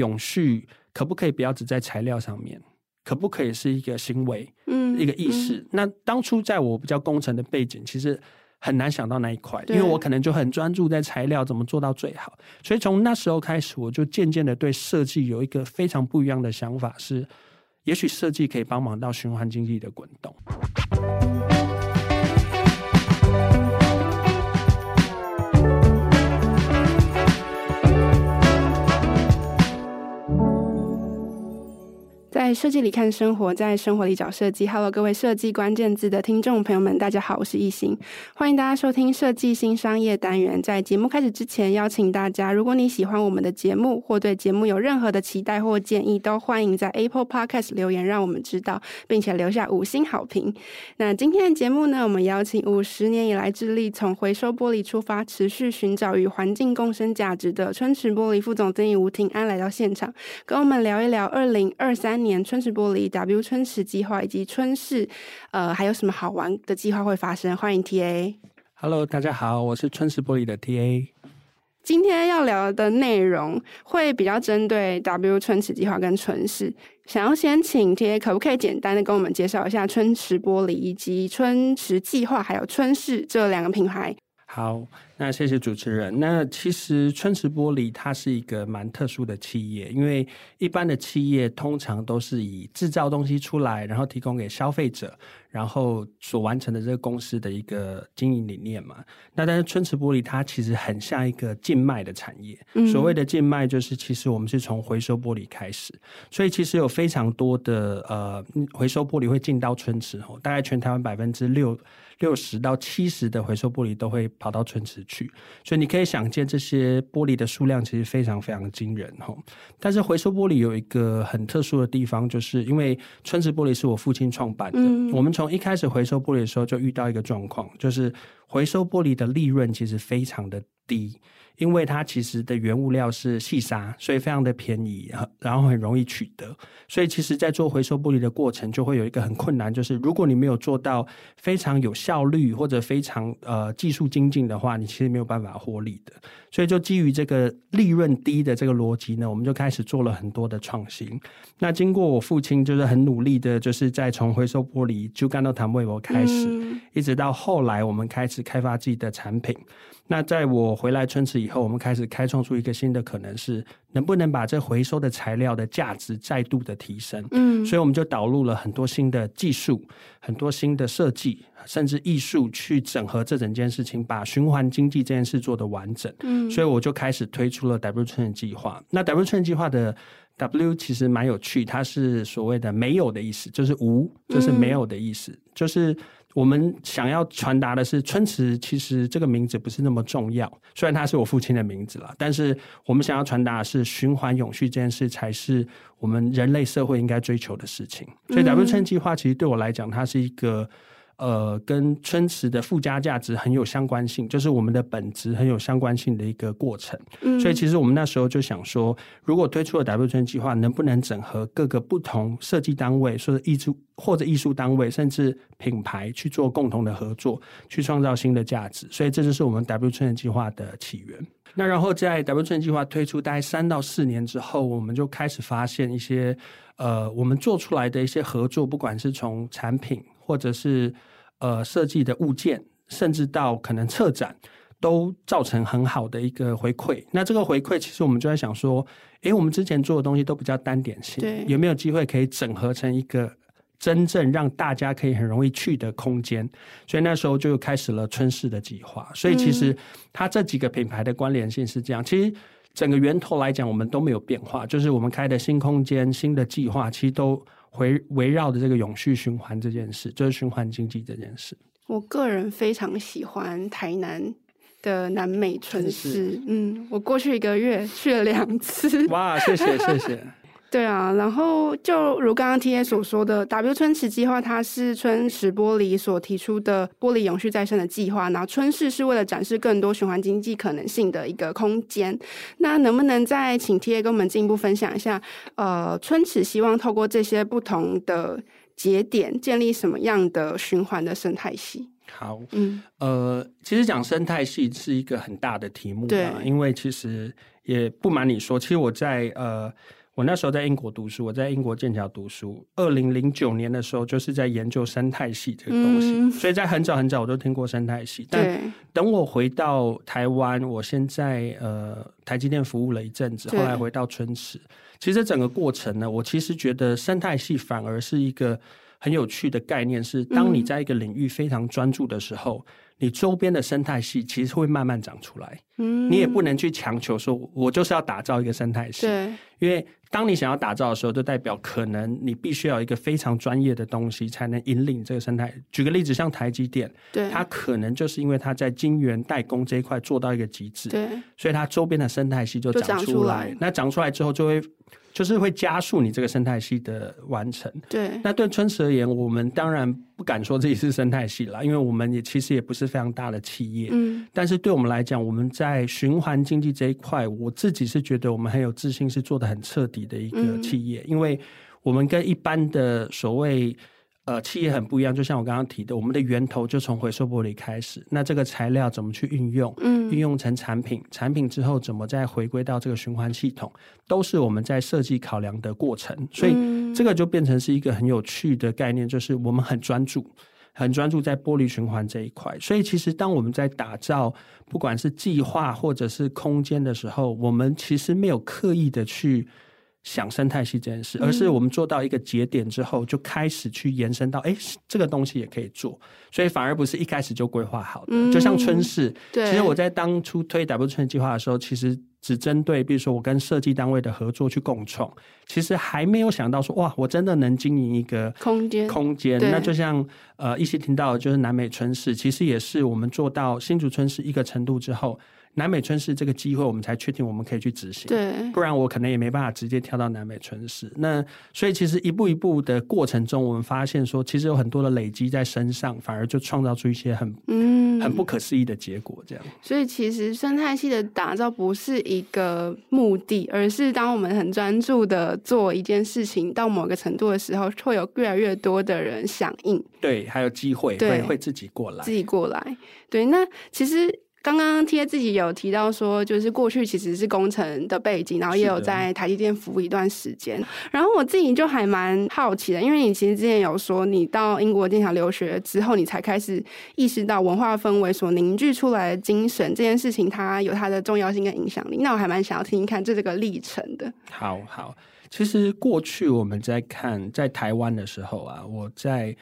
永续可不可以不要只在材料上面？可不可以是一个行为，嗯，一个意识？嗯、那当初在我比较工程的背景，其实很难想到那一块，因为我可能就很专注在材料怎么做到最好。所以从那时候开始，我就渐渐的对设计有一个非常不一样的想法，是也许设计可以帮忙到循环经济的滚动。设计里看生活，在生活里找设计。Hello，各位设计关键字的听众朋友们，大家好，我是易兴，欢迎大家收听设计新商业单元。在节目开始之前，邀请大家，如果你喜欢我们的节目，或对节目有任何的期待或建议，都欢迎在 Apple Podcast 留言，让我们知道，并且留下五星好评。那今天的节目呢，我们邀请五十年以来致力从回收玻璃出发，持续寻找与环境共生价值的春池玻璃副总经理吴庭安来到现场，跟我们聊一聊二零二三年。春池玻璃 W 春池计划以及春市，呃，还有什么好玩的计划会发生？欢迎 TA。Hello，大家好，我是春池玻璃的 TA。今天要聊的内容会比较针对 W 春池计划跟春市。想要先请 TA，可不可以简单的跟我们介绍一下春池玻璃以及春池计划还有春市这两个品牌？好，那谢谢主持人。那其实春池玻璃它是一个蛮特殊的企业，因为一般的企业通常都是以制造东西出来，然后提供给消费者，然后所完成的这个公司的一个经营理念嘛。那但是春池玻璃它其实很像一个静脉的产业。嗯、所谓的静脉就是，其实我们是从回收玻璃开始，所以其实有非常多的呃回收玻璃会进到春池哦，大概全台湾百分之六。六十到七十的回收玻璃都会跑到春池去，所以你可以想见这些玻璃的数量其实非常非常惊人哈。但是回收玻璃有一个很特殊的地方，就是因为春池玻璃是我父亲创办的，嗯、我们从一开始回收玻璃的时候就遇到一个状况，就是回收玻璃的利润其实非常的低。因为它其实的原物料是细沙，所以非常的便宜，然后很容易取得。所以其实，在做回收玻璃的过程，就会有一个很困难，就是如果你没有做到非常有效率或者非常呃技术精进的话，你其实没有办法获利的。所以就基于这个利润低的这个逻辑呢，我们就开始做了很多的创新。那经过我父亲就是很努力的，就是在从回收玻璃就干到谈微博开始，嗯、一直到后来我们开始开发自己的产品。那在我回来春池以后，我们开始开创出一个新的可能，是能不能把这回收的材料的价值再度的提升。嗯，所以我们就导入了很多新的技术、很多新的设计，甚至艺术去整合这整件事情，把循环经济这件事做得完整。嗯，所以我就开始推出了 W 春池计划。那 W 春池计划的 W 其实蛮有趣，它是所谓的没有的意思，就是无，就是没有的意思，嗯、就是。我们想要传达的是，春池其实这个名字不是那么重要，虽然他是我父亲的名字了，但是我们想要传达的是循环永续这件事才是我们人类社会应该追求的事情。所以 W 春计划其实对我来讲，它是一个。呃，跟春池的附加价值很有相关性，就是我们的本质很有相关性的一个过程。嗯，所以其实我们那时候就想说，如果推出了 W 春计划，能不能整合各个不同设计单位，或者艺术或者艺术单位，甚至品牌去做共同的合作，去创造新的价值？所以这就是我们 W 春计划的起源。那然后在 W 春计划推出大概三到四年之后，我们就开始发现一些呃，我们做出来的一些合作，不管是从产品。或者是呃设计的物件，甚至到可能策展，都造成很好的一个回馈。那这个回馈，其实我们就在想说，诶，我们之前做的东西都比较单点性，对，有没有机会可以整合成一个真正让大家可以很容易去的空间？所以那时候就开始了春市的计划。所以其实它这几个品牌的关联性是这样。其实整个源头来讲，我们都没有变化，就是我们开的新空间、新的计划，其实都。围围绕着这个永续循环这件事，就是循环经济这件事。我个人非常喜欢台南的南美村市，嗯，我过去一个月去了两次。哇，谢谢谢谢。对啊，然后就如刚刚 TA 所说的，W 春池计划，它是春池玻璃所提出的玻璃永续再生的计划。然后春市是为了展示更多循环经济可能性的一个空间。那能不能再请 TA 跟我们进一步分享一下？呃，春池希望透过这些不同的节点，建立什么样的循环的生态系？好，嗯，呃，其实讲生态系是一个很大的题目，对，因为其实也不瞒你说，其实我在呃。我那时候在英国读书，我在英国剑桥读书。二零零九年的时候，就是在研究生态系这个东西，嗯、所以在很早很早我都听过生态系。但等我回到台湾，我现在呃台积电服务了一阵子，后来回到春池。其实整个过程呢，我其实觉得生态系反而是一个很有趣的概念，是当你在一个领域非常专注的时候。嗯你周边的生态系其实会慢慢长出来，嗯，你也不能去强求说，我就是要打造一个生态系，对，因为当你想要打造的时候，就代表可能你必须要有一个非常专业的东西才能引领这个生态。举个例子，像台积电，对，它可能就是因为它在晶圆代工这一块做到一个极致，对，所以它周边的生态系就长出来，长出来，那长出来之后就会。就是会加速你这个生态系的完成。对，那对春池而言，我们当然不敢说自己是生态系啦，因为我们也其实也不是非常大的企业。嗯，但是对我们来讲，我们在循环经济这一块，我自己是觉得我们很有自信，是做的很彻底的一个企业，嗯，因为我们跟一般的所谓。呃，企业很不一样，就像我刚刚提的，我们的源头就从回收玻璃开始。那这个材料怎么去运用？嗯，运用成产品，产品之后怎么再回归到这个循环系统，都是我们在设计考量的过程。所以这个就变成是一个很有趣的概念，就是我们很专注，很专注在玻璃循环这一块。所以其实当我们在打造不管是计划或者是空间的时候，我们其实没有刻意的去。想生态系这件事，而是我们做到一个节点之后，就开始去延伸到，哎、欸，这个东西也可以做，所以反而不是一开始就规划好的。嗯、就像春市，对，其实我在当初推 W 春计划的时候，其实只针对，比如说我跟设计单位的合作去共创，其实还没有想到说，哇，我真的能经营一个空间，空间。那就像呃，一些听到的就是南美春市，其实也是我们做到新竹春市一个程度之后。南美春市这个机会，我们才确定我们可以去执行。对，不然我可能也没办法直接跳到南美春市。那所以其实一步一步的过程中，我们发现说，其实有很多的累积在身上，反而就创造出一些很嗯很不可思议的结果。这样。所以其实生态系的打造不是一个目的，而是当我们很专注的做一件事情到某个程度的时候，会有越来越多的人响应。对，还有机会会会自己过来，自己过来。对，那其实。刚刚贴自己有提到说，就是过去其实是工程的背景，然后也有在台积电服务一段时间。然后我自己就还蛮好奇的，因为你其实之前有说，你到英国剑桥留学之后，你才开始意识到文化氛围所凝聚出来的精神这件事情，它有它的重要性跟影响力。那我还蛮想要听听看这这个历程的。好好，其实过去我们在看在台湾的时候啊，我在。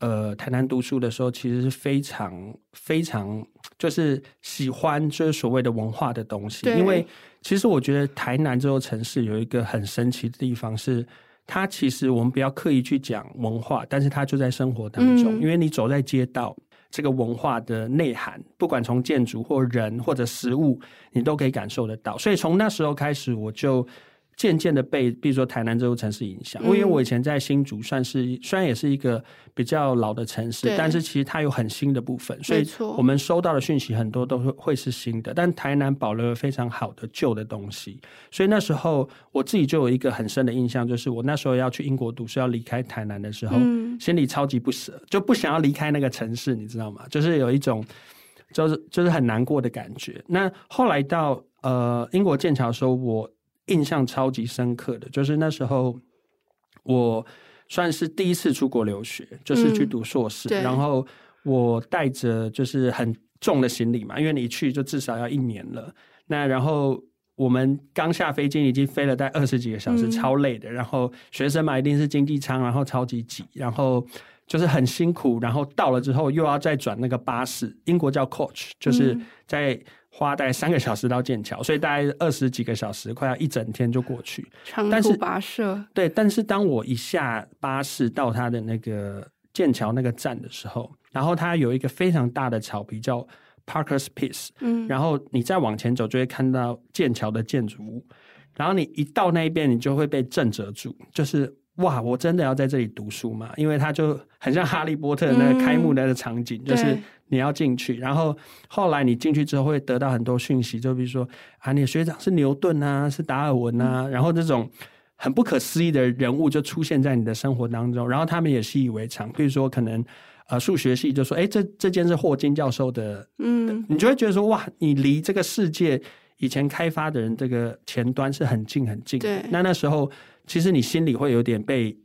呃，台南读书的时候，其实是非常非常就是喜欢就是所谓的文化的东西，因为其实我觉得台南这座城市有一个很神奇的地方是，它其实我们不要刻意去讲文化，但是它就在生活当中，嗯、因为你走在街道，这个文化的内涵，不管从建筑或人或者食物，你都可以感受得到。所以从那时候开始，我就。渐渐的被，比如说台南这座城市影响，因为我以前在新竹，算是虽然也是一个比较老的城市，但是其实它有很新的部分，所以我们收到的讯息很多都会会是新的。但台南保留了非常好的旧的东西，所以那时候我自己就有一个很深的印象，就是我那时候要去英国读书，要离开台南的时候，心里超级不舍，就不想要离开那个城市，你知道吗？就是有一种就是就是很难过的感觉。那后来到呃英国剑桥的时候，我。印象超级深刻的就是那时候，我算是第一次出国留学，就是去读硕士。嗯、然后我带着就是很重的行李嘛，因为你一去就至少要一年了。那然后我们刚下飞机，已经飞了大概二十几个小时，超累的。然后学生嘛，一定是经济舱，然后超级挤，然后就是很辛苦。然后到了之后，又要再转那个巴士，英国叫 coach，就是在。花大概三个小时到剑桥，所以大概二十几个小时，快要一整天就过去。长途跋涉。对，但是当我一下巴士到他的那个剑桥那个站的时候，然后它有一个非常大的草皮叫 Parker's Piece，嗯，然后你再往前走就会看到剑桥的建筑物，然后你一到那一边，你就会被震慑住，就是。哇！我真的要在这里读书吗？因为它就很像哈利波特那个开幕那个场景，嗯、就是你要进去，然后后来你进去之后会得到很多讯息，就比如说啊，你的学长是牛顿啊，是达尔文啊，嗯、然后这种很不可思议的人物就出现在你的生活当中，然后他们也习以为常。比如说，可能呃数学系就说：“哎，这这间是霍金教授的。”嗯，你就会觉得说：“哇，你离这个世界以前开发的人这个前端是很近很近。”对。那那时候其实你心里会有点被，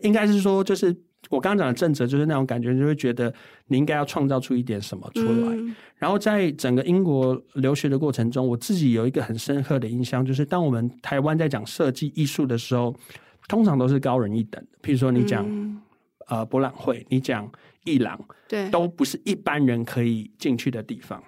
应该是说就是。我刚刚讲的正则就是那种感觉，就会觉得你应该要创造出一点什么出来。嗯、然后在整个英国留学的过程中，我自己有一个很深刻的印象，就是当我们台湾在讲设计艺术的时候，通常都是高人一等。譬如说你讲、嗯、呃博览会，你讲艺廊，对，都不是一般人可以进去的地方。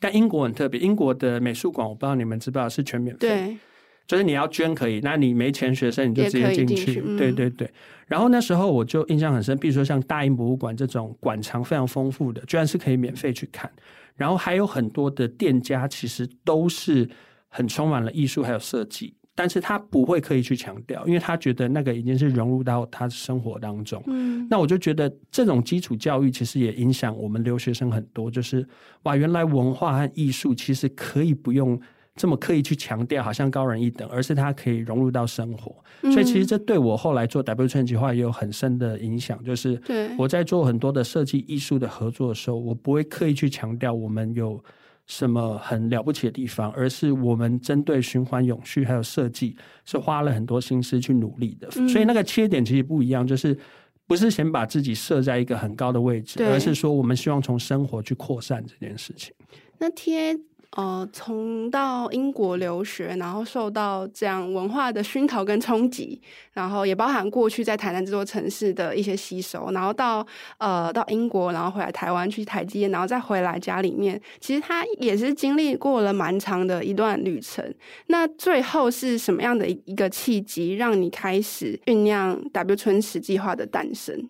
但英国很特别，英国的美术馆，我不知道你们知不知道是全免费。对。就是你要捐可以，那你没钱学生你就直接进去。嗯、对对对。然后那时候我就印象很深，比如说像大英博物馆这种馆藏非常丰富的，居然是可以免费去看。然后还有很多的店家其实都是很充满了艺术还有设计，但是他不会刻意去强调，因为他觉得那个已经是融入到他生活当中。嗯。那我就觉得这种基础教育其实也影响我们留学生很多，就是哇，原来文化和艺术其实可以不用。这么刻意去强调，好像高人一等，而是它可以融入到生活。嗯、所以其实这对我后来做 W 村计划也有很深的影响。就是我在做很多的设计艺术的合作的时候，我不会刻意去强调我们有什么很了不起的地方，而是我们针对循环永续还有设计，是花了很多心思去努力的。嗯、所以那个切点其实不一样，就是不是先把自己设在一个很高的位置，而是说我们希望从生活去扩散这件事情。那贴。呃，从到英国留学，然后受到这样文化的熏陶跟冲击，然后也包含过去在台南这座城市的一些吸收，然后到呃到英国，然后回来台湾去台积，然后再回来家里面，其实他也是经历过了蛮长的一段旅程。那最后是什么样的一个契机，让你开始酝酿 W 春池计划的诞生？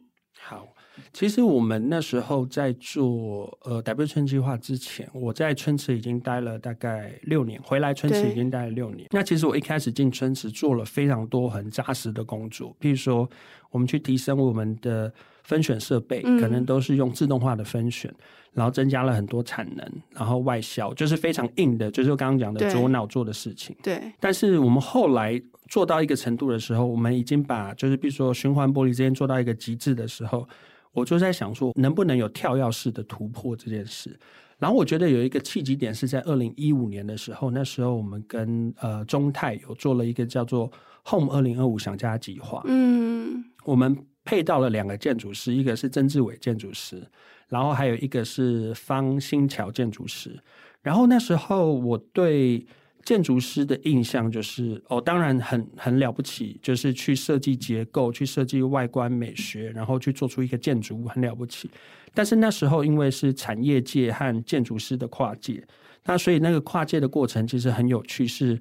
好。其实我们那时候在做呃 W 春计划之前，我在春池已经待了大概六年，回来春池已经待了六年。那其实我一开始进春池做了非常多很扎实的工作，譬如说我们去提升我们的分选设备，可能都是用自动化的分选，嗯、然后增加了很多产能，然后外销，就是非常硬的，就是我刚刚讲的左脑做的事情。对。对但是我们后来做到一个程度的时候，我们已经把就是比如说循环玻璃之间做到一个极致的时候。我就在想说，能不能有跳跃式的突破这件事。然后我觉得有一个契机点是在二零一五年的时候，那时候我们跟呃中泰有做了一个叫做 Home 二零二五想家计划。嗯，我们配到了两个建筑师，一个是曾志伟建筑师，然后还有一个是方新桥建筑师。然后那时候我对。建筑师的印象就是哦，当然很很了不起，就是去设计结构，去设计外观美学，然后去做出一个建筑物很了不起。但是那时候因为是产业界和建筑师的跨界，那所以那个跨界的过程其实很有趣，是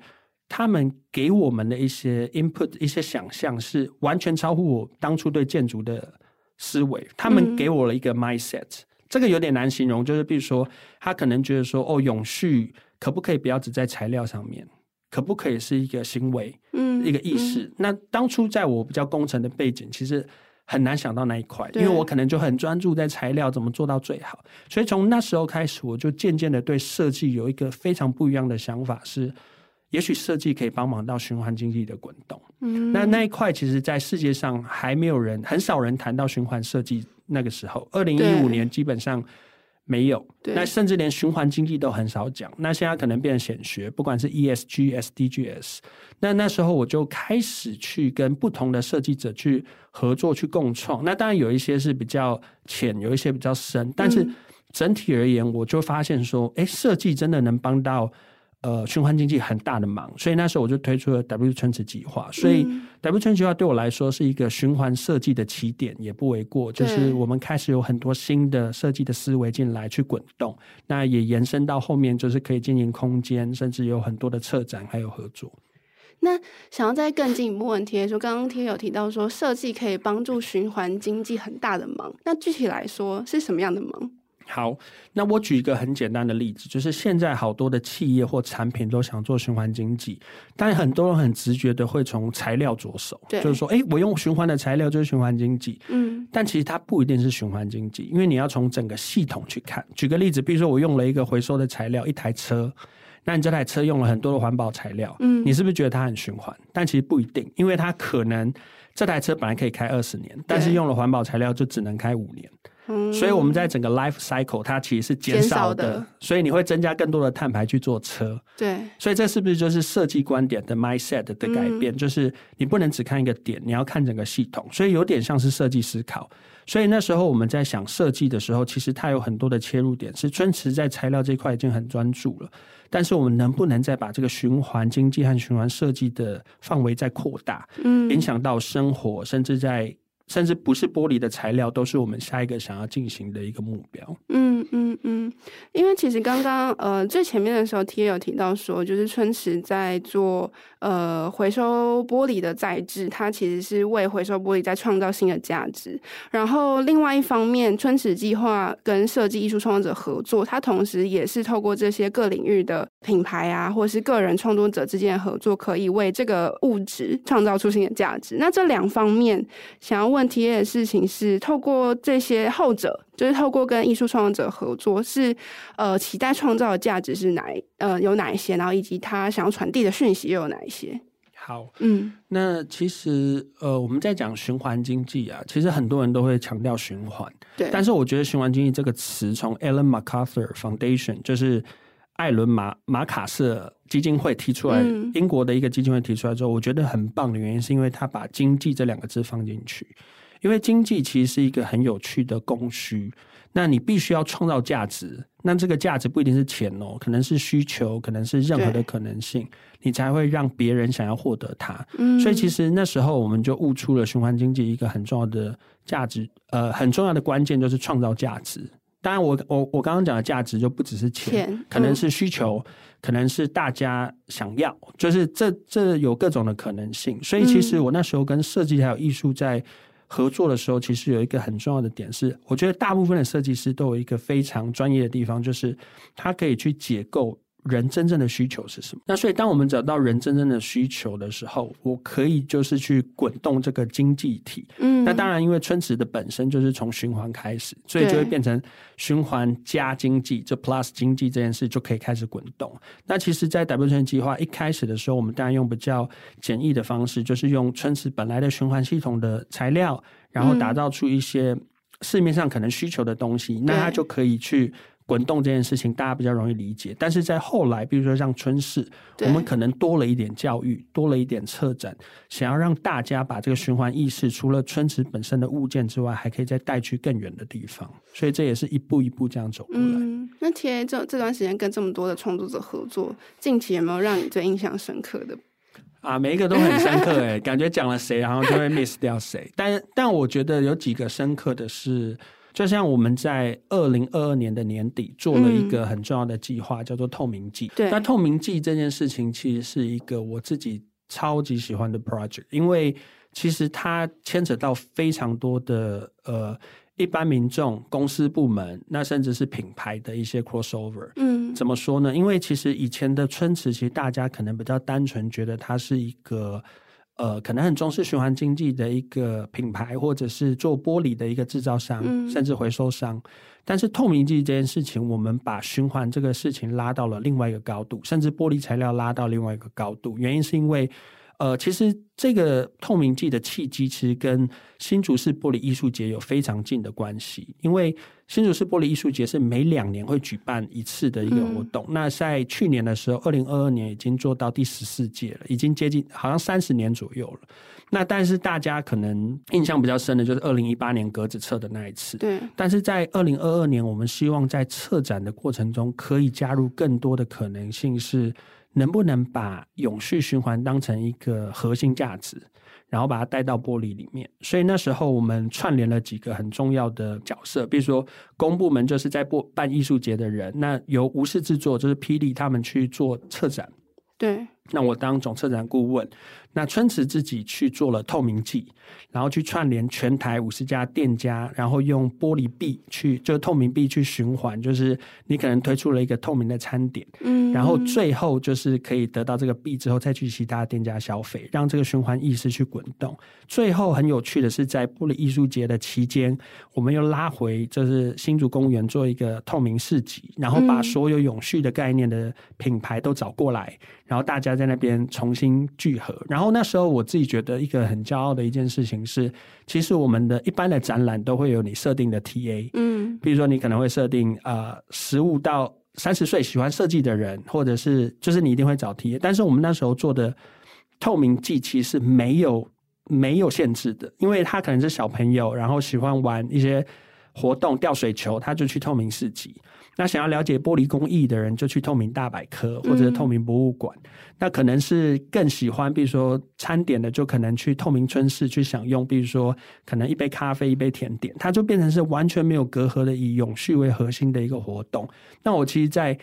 他们给我们的一些 input、一些想象是完全超乎我当初对建筑的思维。他们给我了一个 mindset，嗯，这个有点难形容，就是比如说他可能觉得说哦，永续。可不可以不要只在材料上面？可不可以是一个行为，嗯，一个意识？嗯、那当初在我比较工程的背景，其实很难想到那一块，因为我可能就很专注在材料怎么做到最好。所以从那时候开始，我就渐渐的对设计有一个非常不一样的想法是，是也许设计可以帮忙到循环经济的滚动。嗯，那那一块其实，在世界上还没有人，很少人谈到循环设计。那个时候，二零一五年基本上。没有，那甚至连循环经济都很少讲。那现在可能变成显学，不管是 ESG、SDGs。那那时候我就开始去跟不同的设计者去合作、去共创。那当然有一些是比较浅，有一些比较深，但是整体而言，我就发现说，哎，设计真的能帮到。呃，循环经济很大的忙，所以那时候我就推出了 W 春池计划。所以 W 春池计划对我来说是一个循环设计的起点，也不为过。就是我们开始有很多新的设计的思维进来去滚动，那也延伸到后面就是可以经营空间，甚至有很多的策展还有合作。那想要再更进一步问题，说刚刚贴有提到说设计可以帮助循环经济很大的忙，那具体来说是什么样的忙？好，那我举一个很简单的例子，就是现在好多的企业或产品都想做循环经济，但很多人很直觉的会从材料着手，就是说，哎，我用循环的材料就是循环经济，嗯，但其实它不一定是循环经济，因为你要从整个系统去看。举个例子，比如说我用了一个回收的材料，一台车。那你这台车用了很多的环保材料，嗯，你是不是觉得它很循环？但其实不一定，因为它可能这台车本来可以开二十年，但是用了环保材料就只能开五年。嗯，所以我们在整个 life cycle 它其实是减少的，少的，所以你会增加更多的碳排去做车。对，所以这是不是就是设计观点的 mindset 的改变？嗯，就是你不能只看一个点，你要看整个系统。所以有点像是设计思考。所以那时候我们在想设计的时候，其实它有很多的切入点。是春池在材料这一块已经很专注了，但是我们能不能再把这个循环经济和循环设计的范围再扩大？嗯，影响到生活，甚至在。甚至不是玻璃的材料，都是我们下一个想要进行的一个目标。嗯嗯嗯，因为其实刚刚呃最前面的时候，Tia 有提到说，就是春池在做呃回收玻璃的再制，它其实是为回收玻璃在创造新的价值。然后另外一方面，春池计划跟设计艺术创作者合作，它同时也是透过这些各领域的品牌啊，或是个人创作者之间的合作，可以为这个物质创造出新的价值。那这两方面想要问。体验的事情是透过这些后者，就是透过跟艺术创作者合作，是呃期待创造的价值是哪呃有哪一些，然后以及他想要传递的讯息又有哪一些？好，嗯，那其实呃我们在讲循环经济啊，其实很多人都会强调循环，对，但是我觉得循环经济这个词从 Ellen MacArthur Foundation 就是艾伦马马卡瑟基金会提出来，嗯，英国的一个基金会提出来之后，我觉得很棒的原因是因为他把经济这两个字放进去。因为经济其实是一个很有趣的供需，那你必须要创造价值，那这个价值不一定是钱哦，可能是需求，可能是任何的可能性，你才会让别人想要获得它。嗯，所以其实那时候我们就悟出了循环经济一个很重要的价值，呃，很重要的关键就是创造价值。当然我，我我我刚刚讲的价值就不只是钱，可能是需求，可能是大家想要，就是这这有各种的可能性。所以其实我那时候跟设计还有艺术在。合作的时候，其实有一个很重要的点是，我觉得大部分的设计师都有一个非常专业的地方，就是他可以去解构。人真正的需求是什么？那所以，当我们找到人真正的需求的时候，我可以就是去滚动这个经济体。嗯，那当然，因为春池的本身就是从循环开始，所以就会变成循环加经济，这 plus 经济这件事就可以开始滚动。那其实，在 W 春计划一开始的时候，我们当然用比较简易的方式，就是用春池本来的循环系统的材料，然后打造出一些市面上可能需求的东西，那它就可以去。滚动这件事情大家比较容易理解，但是在后来，比如说像春市，我们可能多了一点教育，多了一点策展，想要让大家把这个循环意识，除了春池本身的物件之外，还可以再带去更远的地方。所以这也是一步一步这样走过来。嗯，那 TA 这这段时间跟这么多的创作者合作，近期有没有让你最印象深刻的？啊，每一个都很深刻哎，感觉讲了谁，然后就会 miss 掉谁。但但我觉得有几个深刻的是。就像我们在二零二二年的年底做了一个很重要的计划，叫做“透明季”。对，那“透明季”这件事情其实是一个我自己超级喜欢的 project，因为其实它牵扯到非常多的呃一般民众、公司部门，那甚至是品牌的一些 crossover。嗯，怎么说呢？因为其实以前的春池，其实大家可能比较单纯，觉得它是一个。呃，可能很重视循环经济的一个品牌，或者是做玻璃的一个制造商，嗯，甚至回收商。但是透明剂这件事情，我们把循环这个事情拉到了另外一个高度，甚至玻璃材料拉到另外一个高度。原因是因为。呃，其实这个透明剂的契机，其实跟新竹市玻璃艺术节有非常近的关系。因为新竹市玻璃艺术节是每两年会举办一次的一个活动。嗯、那在去年的时候，二零二二年已经做到第十四届了，已经接近好像三十年左右了。那但是大家可能印象比较深的就是二零一八年格子策的那一次。对。但是在二零二二年，我们希望在策展的过程中可以加入更多的可能性是。能不能把永续循环当成一个核心价值，然后把它带到玻璃里面？所以那时候我们串联了几个很重要的角色，比如说公部门就是在办艺术节的人，那由无视制作就是霹雳他们去做策展，对，那我当总策展顾问，那春池自己去做了透明剂，然后去串联全台五十家店家，然后用玻璃币去，就透明币去循环，就是你可能推出了一个透明的餐点，嗯，然后最后就是可以得到这个币之后，再去其他店家消费，让这个循环意识去滚动。最后很有趣的是，在玻璃艺术节的期间，我们又拉回就是新竹公园做一个透明市集，然后把所有永续的概念的品牌都找过来，然后大家。在那边重新聚合，然后那时候我自己觉得一个很骄傲的一件事情是，其实我们的一般的展览都会有你设定的 TA，嗯，比如说你可能会设定呃十五到三十岁喜欢设计的人，或者是就是你一定会找 TA，但是我们那时候做的透明剂其实没有没有限制的，因为他可能是小朋友，然后喜欢玩一些活动吊水球，他就去透明市集。那想要了解玻璃工艺的人，就去透明大百科或者是透明博物馆。嗯、那可能是更喜欢，比如说餐点的，就可能去透明春市去享用，比如说可能一杯咖啡、一杯甜点，它就变成是完全没有隔阂的，以永续为核心的一个活动。那我其实在，在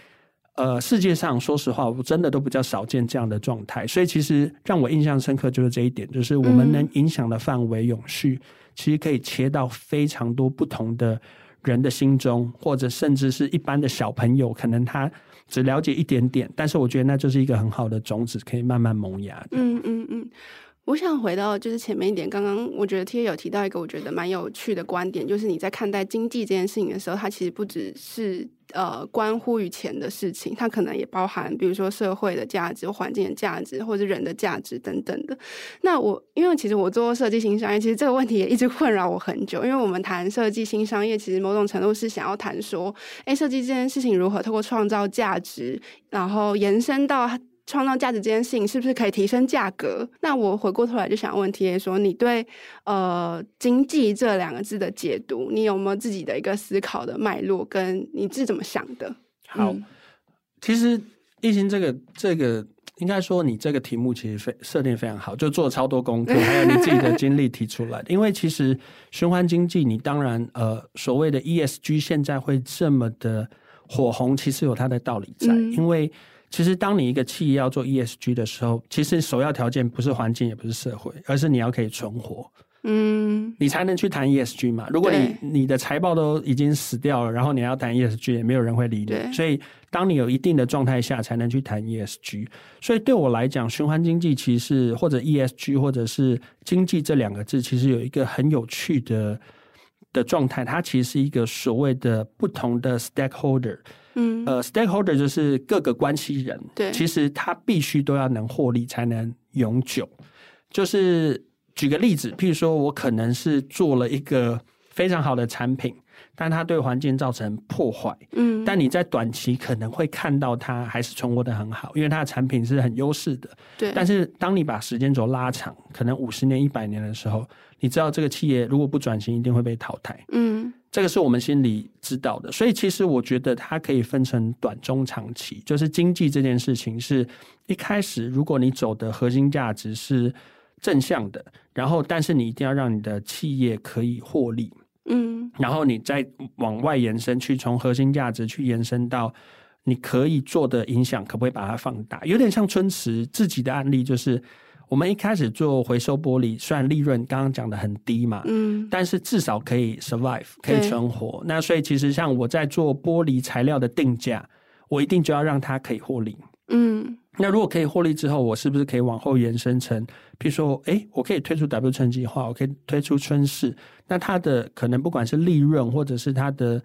呃世界上，说实话，我真的都比较少见这样的状态。所以其实让我印象深刻就是这一点，就是我们能影响的范围永续，其实可以切到非常多不同的。人的心中，或者甚至是一般的小朋友，可能他只了解一点点，但是我觉得那就是一个很好的种子，可以慢慢萌芽。嗯嗯嗯。我想回到就是前面一点，刚刚我觉得 TA 有提到一个我觉得蛮有趣的观点，就是你在看待经济这件事情的时候，它其实不只是呃关乎于钱的事情，它可能也包含比如说社会的价值、环境的价值，或者人的价值等等的。那我因为其实我做设计新商业，其实这个问题也一直困扰我很久，因为我们谈设计新商业，其实某种程度是想要谈说，哎，设计这件事情如何透过创造价值，然后延伸到。创造价值这件事情是不是可以提升价格？那我回过头来就想问 TA 说，你对呃经济这两个字的解读，你有没有自己的一个思考的脉络？跟你是怎么想的？好，嗯、其实疫情这个这个应该说你这个题目其实非设定非常好，就做了超多功课，还有你自己的经历提出来。因为其实循环经济，你当然呃所谓的 ESG 现在会这么的火红，其实有它的道理在，嗯、因为。其实，当你一个企业要做 ESG 的时候，其实首要条件不是环境，也不是社会，而是你要可以存活，嗯，你才能去谈 ESG 嘛。如果你你的财报都已经死掉了，然后你要谈 ESG，也没有人会理你。所以，当你有一定的状态下，才能去谈 ESG。所以，对我来讲，循环经济其实或者 ESG 或者是经济这两个字，其实有一个很有趣的的状态，它其实是一个所谓的不同的 stakeholder。嗯，呃，stakeholder 就是各个关系人，对，其实他必须都要能获利才能永久。就是举个例子，譬如说我可能是做了一个非常好的产品，但它对环境造成破坏，嗯，但你在短期可能会看到它还是存活的很好，因为它的产品是很优势的，对。但是当你把时间轴拉长，可能五十年、一百年的时候，你知道这个企业如果不转型，一定会被淘汰，嗯。这个是我们心里知道的，所以其实我觉得它可以分成短、中、长期。就是经济这件事情，是一开始如果你走的核心价值是正向的，然后但是你一定要让你的企业可以获利，嗯，然后你再往外延伸，去从核心价值去延伸到你可以做的影响，可不可以把它放大？有点像春池自己的案例，就是。我们一开始做回收玻璃，虽然利润刚刚讲的很低嘛，嗯，但是至少可以 survive，可以存活。那所以其实像我在做玻璃材料的定价，我一定就要让它可以获利，嗯。那如果可以获利之后，我是不是可以往后延伸成，譬如说，哎，我可以推出 W 春计划，我可以推出春市，那它的可能不管是利润或者是它的。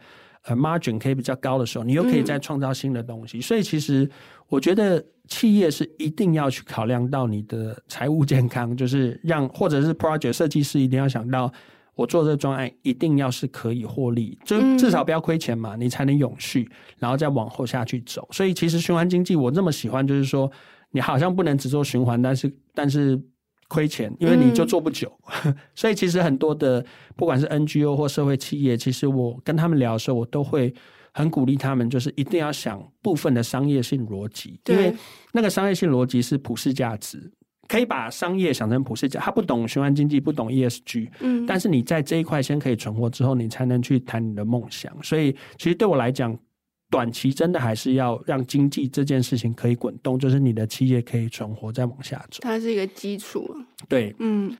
呃，margin 可以比较高的时候，你又可以再创造新的东西。嗯、所以，其实我觉得企业是一定要去考量到你的财务健康，就是让或者是 project 设计师一定要想到，我做这个专案一定要是可以获利，就至少不要亏钱嘛，你才能永续，然后再往后下去走。所以，其实循环经济我这么喜欢，就是说你好像不能只做循环，但是但是。亏钱，因为你就做不久，嗯、所以其实很多的不管是 NGO 或社会企业，其实我跟他们聊的时候，我都会很鼓励他们，就是一定要想部分的商业性逻辑，因为那个商业性逻辑是普世价值，可以把商业想成普世价。他不懂循环经济，不懂 ESG，嗯，但是你在这一块先可以存活之后，你才能去谈你的梦想。所以其实对我来讲。短期真的还是要让经济这件事情可以滚动，就是你的企业可以存活再往下走。它是一个基础。对，嗯。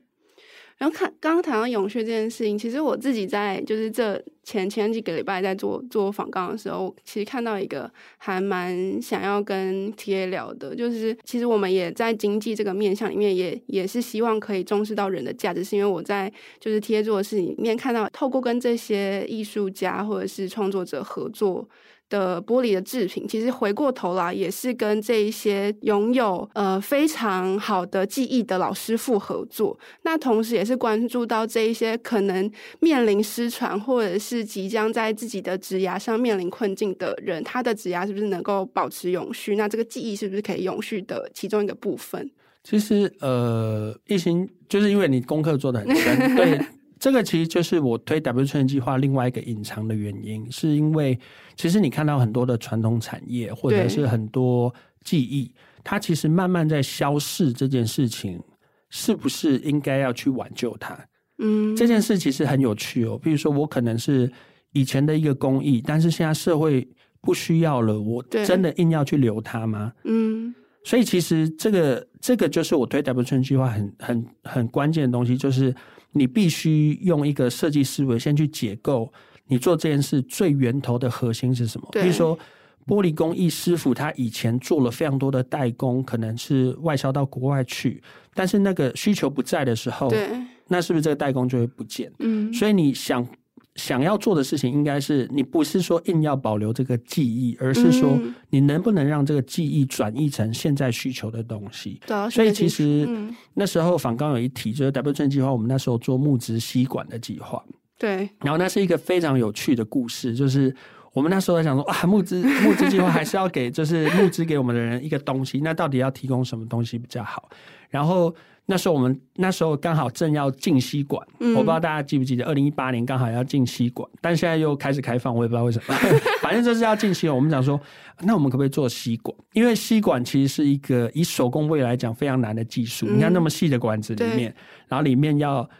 然后看刚刚谈到永续这件事情，其实我自己在就是这前前几个礼拜在做做访纲的时候，其实看到一个还蛮想要跟 TA 聊的，就是其实我们也在经济这个面向里面也，也也是希望可以重视到人的价值，是因为我在就是 TA 做的事里面看到，透过跟这些艺术家或者是创作者合作。的玻璃的制品，其实回过头来也是跟这一些拥有呃非常好的技艺的老师傅合作。那同时也是关注到这一些可能面临失传或者是即将在自己的职涯上面临困境的人，他的职涯是不是能够保持永续？那这个技艺是不是可以永续的其中一个部分？其实呃，一心就是因为你功课做的很深，对。这个其实就是我推 W 春计划另外一个隐藏的原因，是因为其实你看到很多的传统产业或者是很多技艺，它其实慢慢在消逝。这件事情是不是应该要去挽救它？嗯，这件事其实很有趣哦。比如说，我可能是以前的一个工艺，但是现在社会不需要了，我真的硬要去留它吗？嗯，所以其实这个这个就是我推 W 春计划很很很关键的东西，就是。你必须用一个设计思维先去解构你做这件事最源头的核心是什么？比如说玻璃工艺师傅，他以前做了非常多的代工，可能是外销到国外去，但是那个需求不在的时候，那是不是这个代工就会不见？嗯，所以你想。想要做的事情应该是，你不是说硬要保留这个记忆，而是说你能不能让这个记忆转译成现在需求的东西。对，所以其实那时候访刚有一提，就是 W 春计划，我们那时候做木质吸管的计划。对，然后那是一个非常有趣的故事，就是我们那时候在想说，啊，募资募资计划还是要给，就是募资给我们的人一个东西，那到底要提供什么东西比较好？然后。那时候我们那时候刚好正要进吸管，嗯，我不知道大家记不记得，二零一八年刚好要进吸管，但现在又开始开放，我也不知道为什么，反正就是要进吸管。我们想说，那我们可不可以做吸管？因为吸管其实是一个以手工位来讲非常难的技术，嗯。你看那么细的管子里面，然后里面要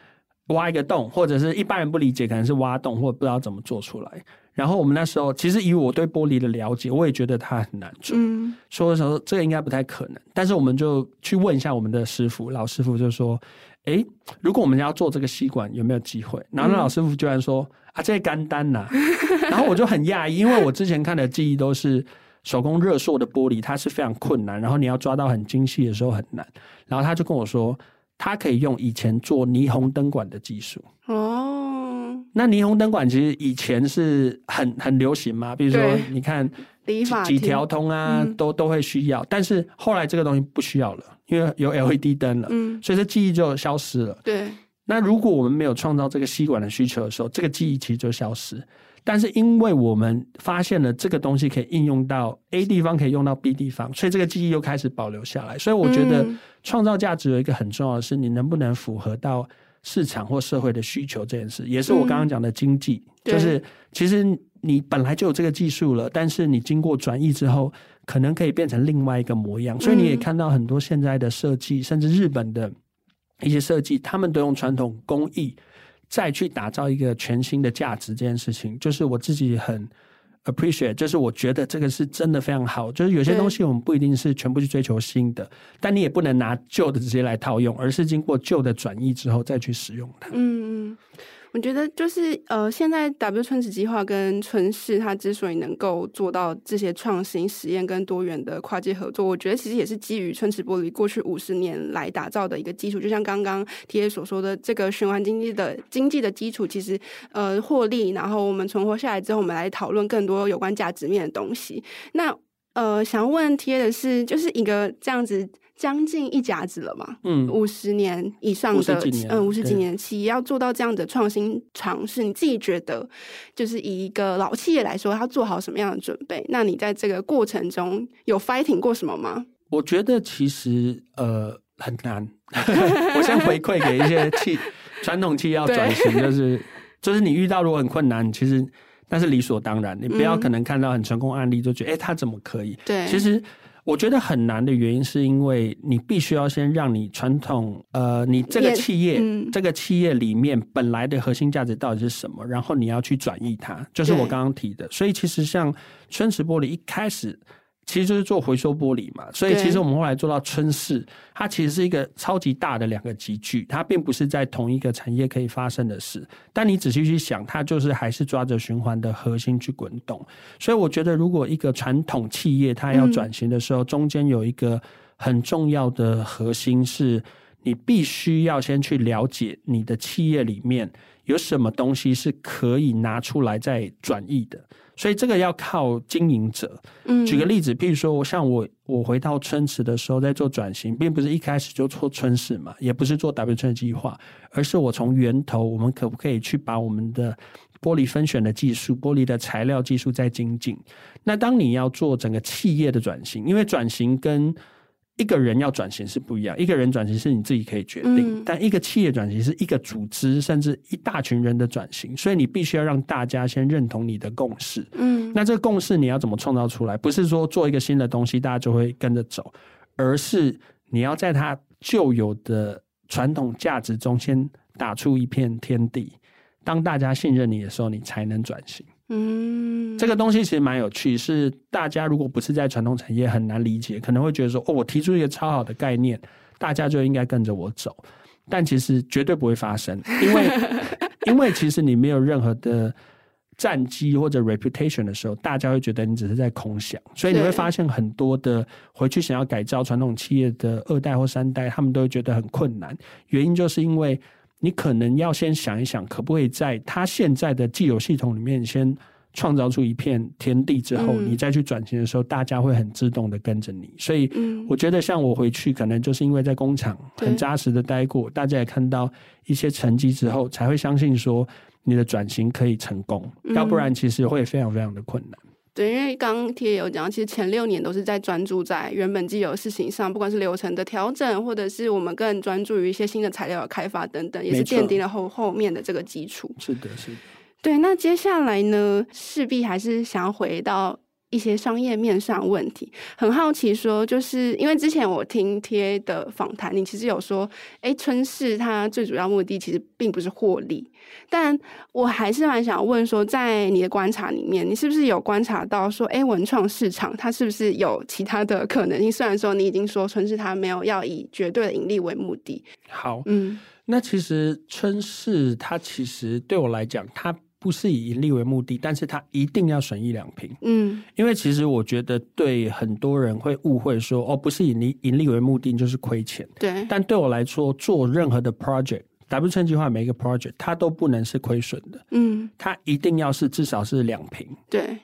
挖一个洞，或者是一般人不理解，可能是挖洞，或者不知道怎么做出来。然后我们那时候，其实以我对玻璃的了解，我也觉得它很难做。嗯，所以我说这个应该不太可能。但是我们就去问一下我们的师傅，老师傅就说：“哎，如果我们要做这个吸管，有没有机会？”然后那老师傅居然说：“嗯、啊，这干单呐！”然后我就很讶异，因为我之前看的记忆都是手工热塑的玻璃，它是非常困难，然后你要抓到很精细的时候很难。然后他就跟我说，他可以用以前做霓虹灯管的技术。哦。那霓虹灯管其实以前是很很流行嘛，比如说你看几几条通啊，嗯、都都会需要，但是后来这个东西不需要了，因为有 LED 灯了，嗯，所以这记忆就消失了。对。那如果我们没有创造这个吸管的需求的时候，这个记忆其实就消失。但是因为我们发现了这个东西可以应用到 A 地方，可以用到 B 地方，所以这个记忆又开始保留下来。所以我觉得创造价值有一个很重要的是，你能不能符合到。市场或社会的需求这件事，也是我刚刚讲的经济，嗯，就是其实你本来就有这个技术了，但是你经过转移之后，可能可以变成另外一个模样。所以你也看到很多现在的设计，甚至日本的一些设计，他们都用传统工艺再去打造一个全新的价值。这件事情，就是我自己很。Appreciate 就是我觉得这个是真的非常好，就是有些东西我们不一定是全部去追求新的，但你也不能拿旧的直接来套用，而是经过旧的转移之后再去使用它。嗯嗯。我觉得就是呃，现在 W 春池计划跟春市它之所以能够做到这些创新实验跟多元的跨界合作，我觉得其实也是基于春池玻璃过去五十年来打造的一个基础。就像刚刚 TA 所说的，这个循环经济的经济的基础，其实呃获利，然后我们存活下来之后，我们来讨论更多有关价值面的东西。那呃，想问 TA 的是，就是一个这样子。将近一甲子了嘛，嗯，五十年以上的，嗯，五十几年的企业要做到这样的创新尝试，你自己觉得，就是以一个老企业来说，要做好什么样的准备？那你在这个过程中有 fighting 过什么吗？我觉得其实呃很难，我先回馈给一些企传统企业要转型，就是就是你遇到如果很困难，其实那是理所当然，你不要可能看到很成功案例就觉得哎、嗯欸、他怎么可以？对，其实。我觉得很难的原因是因为你必须要先让你传统呃，你这个企业、嗯、这个企业里面本来的核心价值到底是什么，然后你要去转移它，就是我刚刚提的。所以其实像春池玻璃一开始。其实就是做回收玻璃嘛，所以其实我们后来做到春市，它其实是一个超级大的两个集聚，它并不是在同一个产业可以发生的事。但你仔细去想，它就是还是抓着循环的核心去滚动。所以我觉得，如果一个传统企业它要转型的时候，中间有一个很重要的核心是，你必须要先去了解你的企业里面有什么东西是可以拿出来再转移的。所以这个要靠经营者。嗯，举个例子，譬如说，我像我，我回到春池的时候，在做转型，并不是一开始就做春市嘛，也不是做 W 春计划，而是我从源头，我们可不可以去把我们的玻璃分选的技术、玻璃的材料技术再精进？那当你要做整个企业的转型，因为转型跟一个人要转型是不一样，一个人转型是你自己可以决定，嗯、但一个企业转型是一个组织甚至一大群人的转型，所以你必须要让大家先认同你的共识。嗯，那这个共识你要怎么创造出来？不是说做一个新的东西大家就会跟着走，而是你要在它旧有的传统价值中先打出一片天地，当大家信任你的时候，你才能转型。嗯，这个东西其实蛮有趣，是大家如果不是在传统产业很难理解，可能会觉得说，哦，我提出一个超好的概念，大家就应该跟着我走，但其实绝对不会发生，因为 因为其实你没有任何的战绩或者 reputation 的时候，大家会觉得你只是在空想，所以你会发现很多的回去想要改造传统企业的二代或三代，他们都会觉得很困难，原因就是因为。你可能要先想一想，可不可以在他现在的既有系统里面先创造出一片天地之后，嗯、你再去转型的时候，大家会很自动的跟着你。所以，我觉得像我回去，可能就是因为在工厂很扎实的待过，大家也看到一些成绩之后，才会相信说你的转型可以成功。要不然，其实会非常非常的困难。对，因为刚刚贴有讲，其实前六年都是在专注在原本既有的事情上，不管是流程的调整，或者是我们更专注于一些新的材料的开发等等，也是奠定了后后面的这个基础。是的，是的。对，那接下来呢，势必还是想要回到。一些商业面上问题，很好奇说，就是因为之前我听 TA 的访谈，你其实有说，哎，春市它最主要目的其实并不是获利，但我还是蛮想问说，在你的观察里面，你是不是有观察到说，哎，文创市场它是不是有其他的可能性？虽然说你已经说春市它没有要以绝对的盈利为目的。好，嗯，那其实春市它其实对我来讲，它。不是以盈利为目的，但是他一定要损益两平。嗯，因为其实我觉得对很多人会误会说，哦，不是以盈利盈利为目的就是亏钱。对，但对我来说，做任何的 project，W 春计划每一个 project，它都不能是亏损的。嗯，它一定要是至少是两平。对，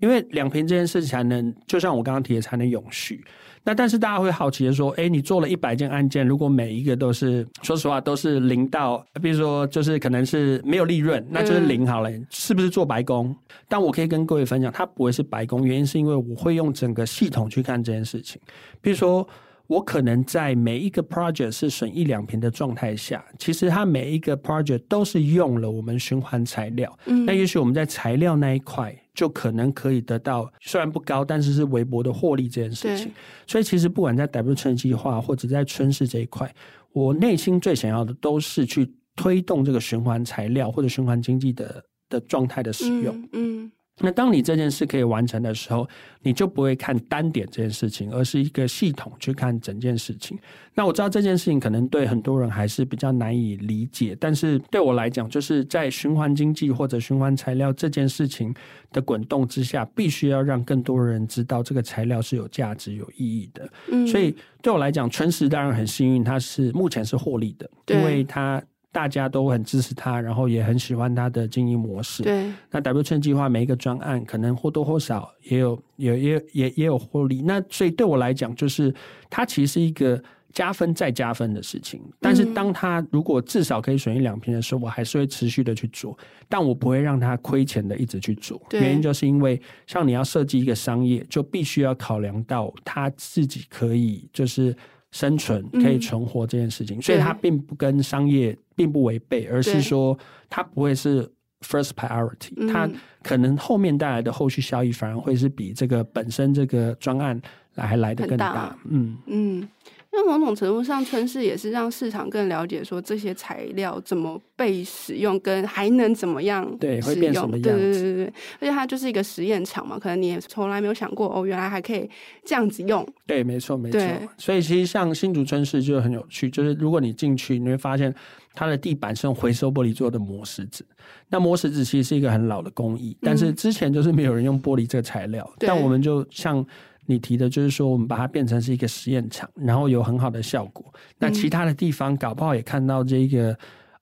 因为两平这件事情才能，就像我刚刚提的，才能永续。那但是大家会好奇的说，哎，你做了一百件案件，如果每一个都是，说实话都是零到，比如说就是可能是没有利润，那就是零好了，嗯、是不是做白工？但我可以跟各位分享，它不会是白工，原因是因为我会用整个系统去看这件事情。比如说，我可能在每一个 project 是损一两瓶的状态下，其实它每一个 project 都是用了我们循环材料。嗯，那也许我们在材料那一块。就可能可以得到虽然不高，但是是微薄的获利这件事情。所以其实不管在 W 春计划或者在春市这一块，我内心最想要的都是去推动这个循环材料或者循环经济的的状态的使用。嗯。嗯那当你这件事可以完成的时候，你就不会看单点这件事情，而是一个系统去看整件事情。那我知道这件事情可能对很多人还是比较难以理解，但是对我来讲，就是在循环经济或者循环材料这件事情的滚动之下，必须要让更多人知道这个材料是有价值、有意义的。嗯，所以对我来讲，春实当然很幸运，它是目前是获利的，因为它。大家都很支持他，然后也很喜欢他的经营模式。对，那 W 春计划每一个专案可能或多或少也有，也也也也有获利。那所以对我来讲，就是它其实是一个加分再加分的事情。但是当他如果至少可以损一两瓶的时候，我还是会持续的去做，但我不会让他亏钱的一直去做。原因就是因为像你要设计一个商业，就必须要考量到他自己可以就是。生存可以存活这件事情，嗯、所以它并不跟商业并不违背，而是说它不会是 first priority，它可能后面带来的后续效益反而会是比这个本身这个专案来还来得更大。大。嗯。嗯。那某种程度上，春市也是让市场更了解说这些材料怎么被使用，跟还能怎么样对，会变什么样子？对对对对，而且它就是一个实验场嘛，可能你也从来没有想过哦，原来还可以这样子用。对，没错没错。所以其实像新竹春市就很有趣，就是如果你进去，你会发现它的地板是用回收玻璃做的磨石子。那磨石子其实是一个很老的工艺，但是之前就是没有人用玻璃这个材料，嗯、但我们就像。你提的就是说，我们把它变成是一个实验场，然后有很好的效果。那其他的地方搞不好也看到这个，嗯、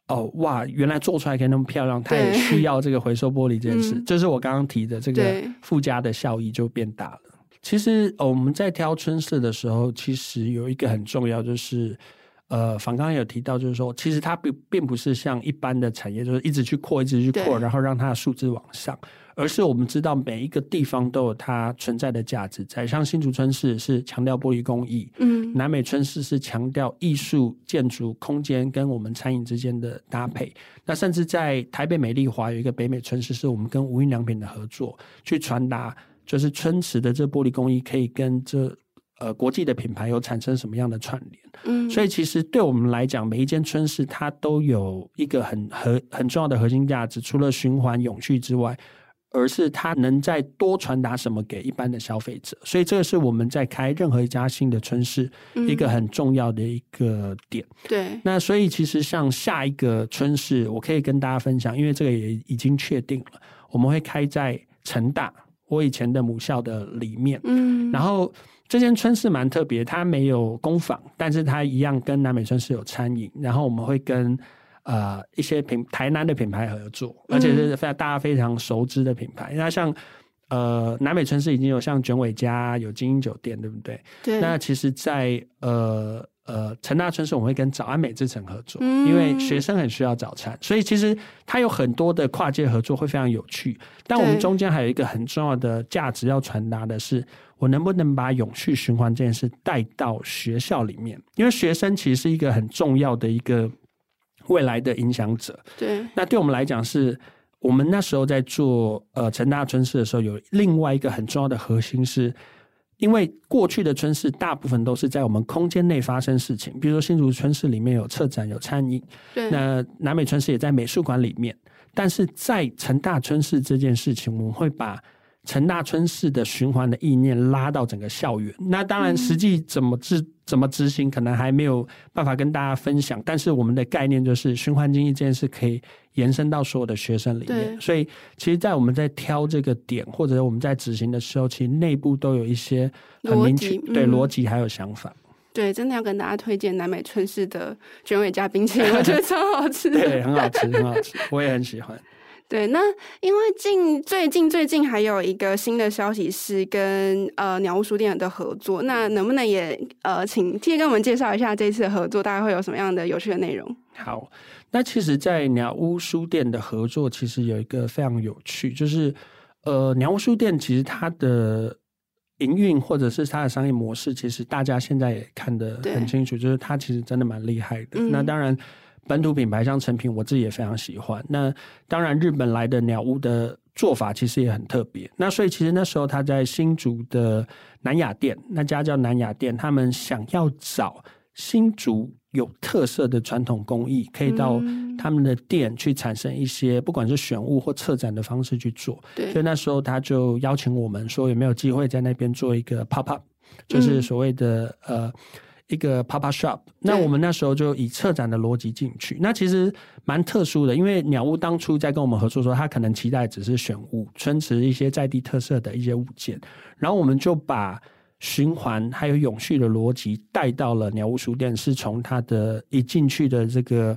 哦，哇，原来做出来可以那么漂亮，它也需要这个回收玻璃这件事。就是我刚刚提的这个附加的效益就变大了。其实，哦，我们在挑春色的时候，其实有一个很重要，就是呃，访刚刚有提到，就是说，其实它并并不是像一般的产业，就是一直去扩，一直去扩，然后让它的数字往上。而是我们知道每一个地方都有它存在的价值在，像新竹春市是强调玻璃工艺，嗯，南美春市是强调艺术、建筑、空间跟我们餐饮之间的搭配。那甚至在台北美丽华有一个北美春市，是我们跟无印良品的合作，去传达就是春池的这玻璃工艺可以跟这呃国际的品牌有产生什么样的串联。嗯，所以其实对我们来讲，每一间春市它都有一个很核很重要的核心价值，除了循环永续之外。而是它能再多传达什么给一般的消费者，所以这个是我们在开任何一家新的春市一个很重要的一个点。嗯、对，那所以其实像下一个春市，我可以跟大家分享，因为这个也已经确定了，我们会开在成大，我以前的母校的里面。嗯，然后这间春市蛮特别，它没有工坊，但是它一样跟南美村是有餐饮，然后我们会跟。呃，一些品台南的品牌合作，而且是非常大家非常熟知的品牌。那、嗯、像呃南美春市已经有像卷尾家、有精英酒店，对不对？对。那其实在，在呃呃成大春是，我们会跟早安美之城合作，嗯、因为学生很需要早餐，所以其实它有很多的跨界合作，会非常有趣。但我们中间还有一个很重要的价值要传达的是，我能不能把永续循环这件事带到学校里面？因为学生其实是一个很重要的一个。未来的影响者，对，那对我们来讲是，我们那时候在做呃成大春市的时候，有另外一个很重要的核心是，因为过去的春市大部分都是在我们空间内发生事情，比如说新竹春市里面有策展有餐饮，对，那南美春市也在美术馆里面，但是在成大春市这件事情，我们会把。成大春式的循环的意念拉到整个校园，那当然实际怎么执怎么执行，可能还没有办法跟大家分享。但是我们的概念就是循环经济这件事可以延伸到所有的学生里面。所以其实，在我们在挑这个点或者我们在执行的时候，其实内部都有一些很明确对逻辑还有想法。对，真的要跟大家推荐南美春市的卷尾加冰淇淋，我觉得 超好吃。对，很好吃，很好吃，我也很喜欢。对，那因为近最近最近还有一个新的消息是跟呃鸟屋书店的合作，那能不能也呃请 T 跟我们介绍一下这次的合作大概会有什么样的有趣的内容？好，那其实，在鸟屋书店的合作其实有一个非常有趣，就是呃鸟屋书店其实它的营运或者是它的商业模式，其实大家现在也看得很清楚，就是它其实真的蛮厉害的。嗯、那当然。本土品牌像成品，我自己也非常喜欢。那当然，日本来的鸟屋的做法其实也很特别。那所以其实那时候他在新竹的南雅店，那家叫南雅店，他们想要找新竹有特色的传统工艺，可以到他们的店去产生一些不管是选物或策展的方式去做。对。所以那时候他就邀请我们说，有没有机会在那边做一个 pop up，就是所谓的呃。一个 up shop，那我们那时候就以策展的逻辑进去。那其实蛮特殊的，因为鸟屋当初在跟我们合作的时候，他可能期待只是选物，春池一些在地特色的一些物件，然后我们就把循环还有永续的逻辑带到了鸟屋书店，是从它的一进去的这个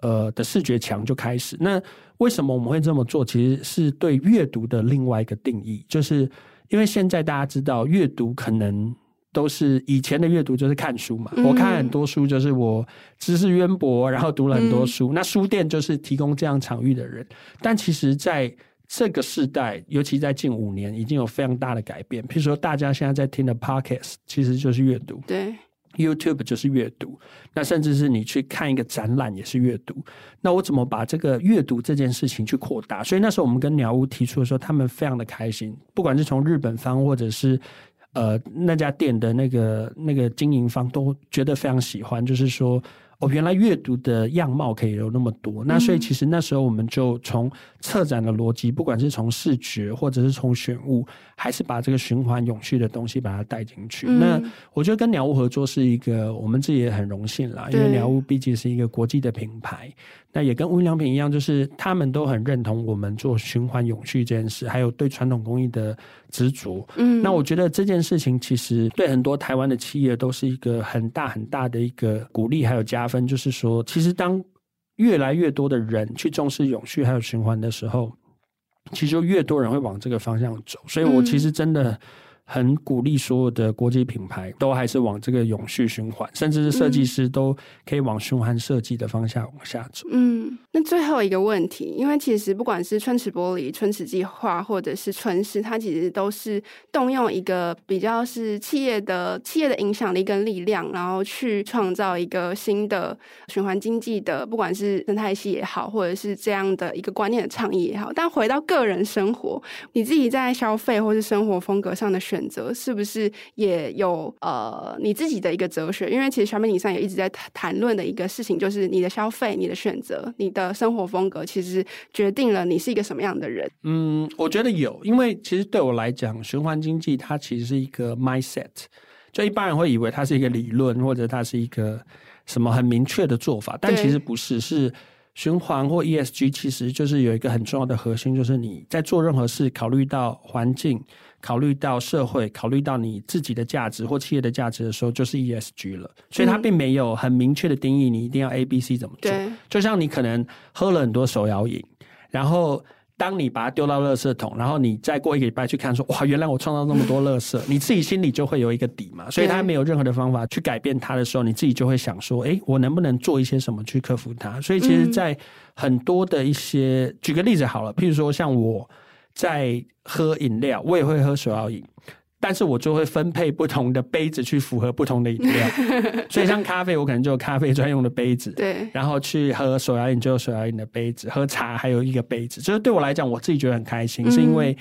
呃的视觉墙就开始。那为什么我们会这么做？其实是对阅读的另外一个定义，就是因为现在大家知道阅读可能。都是以前的阅读就是看书嘛，我看很多书就是我知识渊博，然后读了很多书。那书店就是提供这样场域的人，但其实在这个时代，尤其在近五年，已经有非常大的改变。譬如说，大家现在在听的 Podcast 其实就是阅读，对，YouTube 就是阅读，那甚至是你去看一个展览也是阅读。那我怎么把这个阅读这件事情去扩大？所以那时候我们跟鸟屋提出的时候，他们非常的开心，不管是从日本方或者是。呃那家店的那个那个经营方都觉得非常喜欢，就是说。哦，原来阅读的样貌可以有那么多，那所以其实那时候我们就从策展的逻辑，不管是从视觉或者是从选物，还是把这个循环永续的东西把它带进去。嗯、那我觉得跟鸟屋合作是一个我们自己也很荣幸啦，因为鸟屋毕竟是一个国际的品牌。那也跟无印良品一样，就是他们都很认同我们做循环永续这件事，还有对传统工艺的执着。嗯，那我觉得这件事情其实对很多台湾的企业都是一个很大很大的一个鼓励，还有加分。就是说，其实当越来越多的人去重视永续还有循环的时候，其实就越多人会往这个方向走。所以我其实真的。很鼓励所有的国际品牌都还是往这个永续循环，甚至是设计师都可以往循环设计的方向往下走。嗯，那最后一个问题，因为其实不管是春池玻璃、春池计划，或者是春师，它其实都是动用一个比较是企业的企业的影响力跟力量，然后去创造一个新的循环经济的，不管是生态系也好，或者是这样的一个观念的倡议也好。但回到个人生活，你自己在消费或是生活风格上的选。选择是不是也有呃你自己的一个哲学？因为其实小美女上也一直在谈谈论的一个事情，就是你的消费、你的选择、你的生活风格，其实决定了你是一个什么样的人。嗯，我觉得有，因为其实对我来讲，循环经济它其实是一个 mindset。就一般人会以为它是一个理论，或者它是一个什么很明确的做法，但其实不是。是循环或 ESG，其实就是有一个很重要的核心，就是你在做任何事，考虑到环境。考虑到社会，考虑到你自己的价值或企业的价值的时候，就是 ESG 了。所以它并没有很明确的定义，你一定要 A、B、C 怎么做。就像你可能喝了很多手摇饮，然后当你把它丢到垃圾桶，然后你再过一个礼拜去看说，说哇，原来我创造那么多垃圾，你自己心里就会有一个底嘛。所以他没有任何的方法去改变它的时候，你自己就会想说，哎，我能不能做一些什么去克服它？所以其实，在很多的一些，举个例子好了，譬如说像我。在喝饮料，我也会喝手摇饮，但是我就会分配不同的杯子去符合不同的饮料。所以像咖啡，我可能就有咖啡专用的杯子，对。然后去喝手摇饮就有手摇饮的杯子，喝茶还有一个杯子。就是对我来讲，我自己觉得很开心，嗯、是因为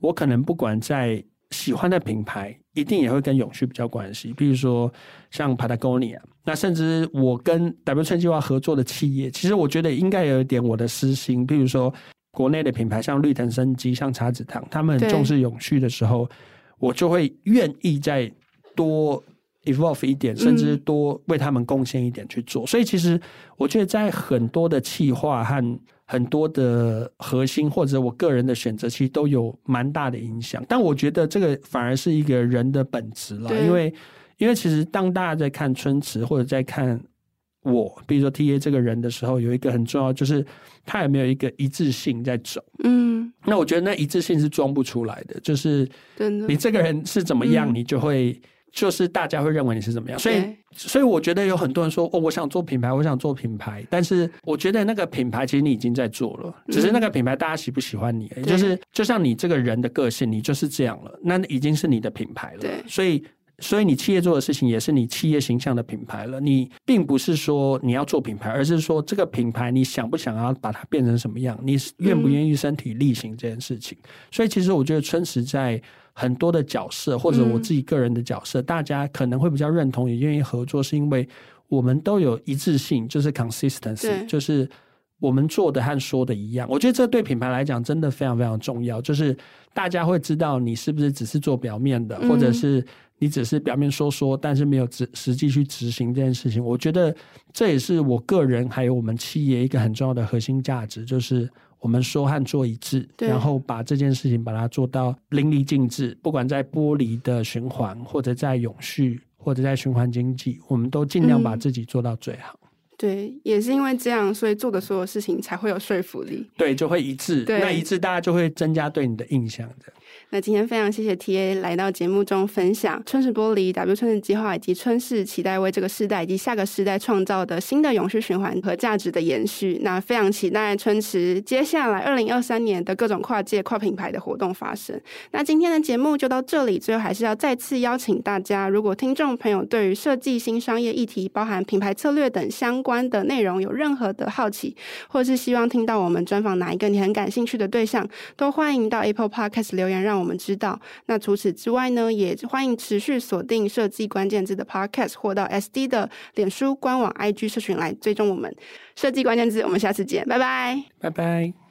我可能不管在喜欢的品牌，一定也会跟永续比较关系。比如说像 Patagonia，那甚至我跟 W 春计划合作的企业，其实我觉得应该有一点我的私心，比如说。国内的品牌像绿藤生机、像茶子堂，他们很重视永续的时候，我就会愿意再多 evolve 一点，甚至多为他们贡献一点去做。嗯、所以，其实我觉得在很多的企划和很多的核心，或者我个人的选择，其实都有蛮大的影响。但我觉得这个反而是一个人的本质了，因为因为其实当大家在看春池或者在看。我比如说 T A 这个人的时候，有一个很重要，就是他有没有一个一致性在走。嗯，那我觉得那一致性是装不出来的，就是你这个人是怎么样，你就会就是大家会认为你是怎么样。所以，所以我觉得有很多人说哦，我想做品牌，我想做品牌，但是我觉得那个品牌其实你已经在做了，只是那个品牌大家喜不喜欢你，就是就像你这个人的个性，你就是这样了，那已经是你的品牌了。对，所以。所以你企业做的事情也是你企业形象的品牌了。你并不是说你要做品牌，而是说这个品牌你想不想要把它变成什么样？你愿不愿意身体力行这件事情？嗯、所以其实我觉得春池在很多的角色，或者我自己个人的角色，嗯、大家可能会比较认同，也愿意合作，是因为我们都有一致性，就是 consistency，就是我们做的和说的一样。我觉得这对品牌来讲真的非常非常重要，就是大家会知道你是不是只是做表面的，或者是。你只是表面说说，但是没有实实际去执行这件事情。我觉得这也是我个人还有我们企业一个很重要的核心价值，就是我们说和做一致，然后把这件事情把它做到淋漓尽致。不管在玻璃的循环，或者在永续，或者在循环经济，我们都尽量把自己做到最好。嗯、对，也是因为这样，所以做的所有事情才会有说服力。对，就会一致。那一致，大家就会增加对你的印象的。那今天非常谢谢 TA 来到节目中分享春池玻璃 W 春池计划以及春室期待为这个世代以及下个世代创造的新的永续循环和价值的延续。那非常期待春池接下来二零二三年的各种跨界跨品牌的活动发生。那今天的节目就到这里，最后还是要再次邀请大家，如果听众朋友对于设计新商业议题，包含品牌策略等相关。的内容有任何的好奇，或是希望听到我们专访哪一个你很感兴趣的对象，都欢迎到 Apple Podcast 留言让我们知道。那除此之外呢，也欢迎持续锁定设计关键字的 Podcast，或到 SD 的脸书官网、IG 社群来追踪我们设计关键字。我们下次见，拜拜，拜拜。